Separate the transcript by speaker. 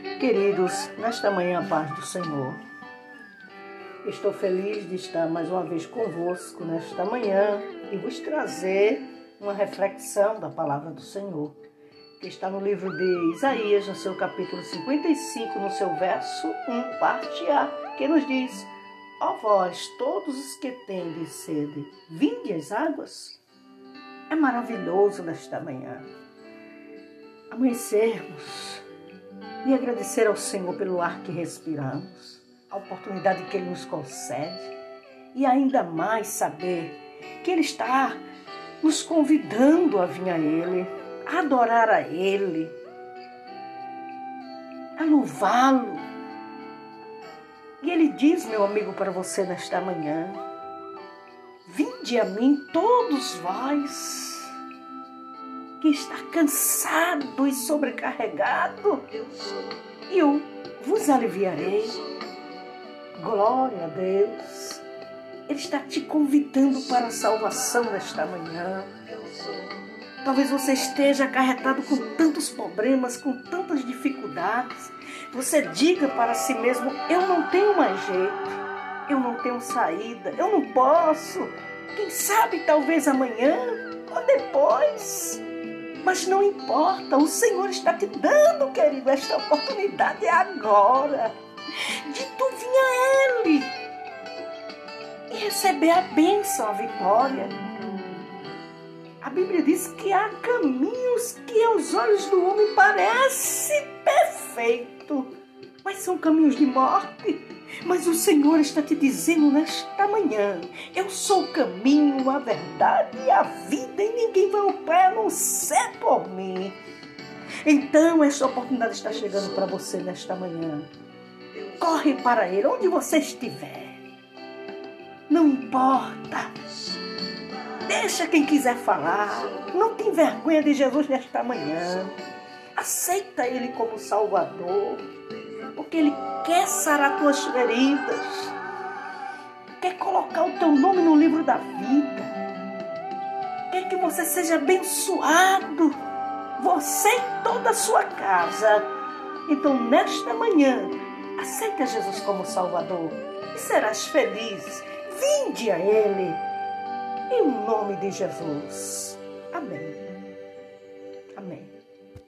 Speaker 1: Queridos, nesta manhã, a paz do Senhor. Estou feliz de estar mais uma vez convosco nesta manhã e vos trazer uma reflexão da palavra do Senhor, que está no livro de Isaías, no seu capítulo 55, no seu verso 1, parte A, que nos diz: Ó vós, todos os que tendes sede, vinde as águas. É maravilhoso nesta manhã amanhecermos e agradecer ao Senhor pelo ar que respiramos, a oportunidade que Ele nos concede e ainda mais saber que Ele está nos convidando a vir a Ele, a adorar a Ele, a louvá-lo. E Ele diz, meu amigo, para você nesta manhã: Vinde a mim, todos vós que está cansado e sobrecarregado, e eu vos aliviarei. Glória a Deus. Ele está te convidando para a salvação nesta manhã. Talvez você esteja acarretado com tantos problemas, com tantas dificuldades. Você diga para si mesmo: Eu não tenho mais jeito, eu não tenho saída, eu não posso. Quem sabe, talvez amanhã ou depois. Mas não importa, o Senhor está te dando, querido, esta oportunidade agora de tu vir a Ele e receber a bênção, a vitória. A Bíblia diz que há caminhos que aos olhos do homem parece perfeito, mas são caminhos de morte. Mas o Senhor está te dizendo nesta manhã: Eu sou o caminho, a verdade e a vida, e ninguém vai ao Pai a não ser por mim. Então, esta oportunidade está chegando para você nesta manhã. Corre para Ele, onde você estiver. Não importa. Deixa quem quiser falar. Não tem vergonha de Jesus nesta manhã. Aceita Ele como Salvador porque Ele quer sarar tuas feridas, quer colocar o teu nome no livro da vida, quer que você seja abençoado, você e toda a sua casa. Então, nesta manhã, aceita Jesus como Salvador e serás feliz. Vinde a Ele, em nome de Jesus. Amém.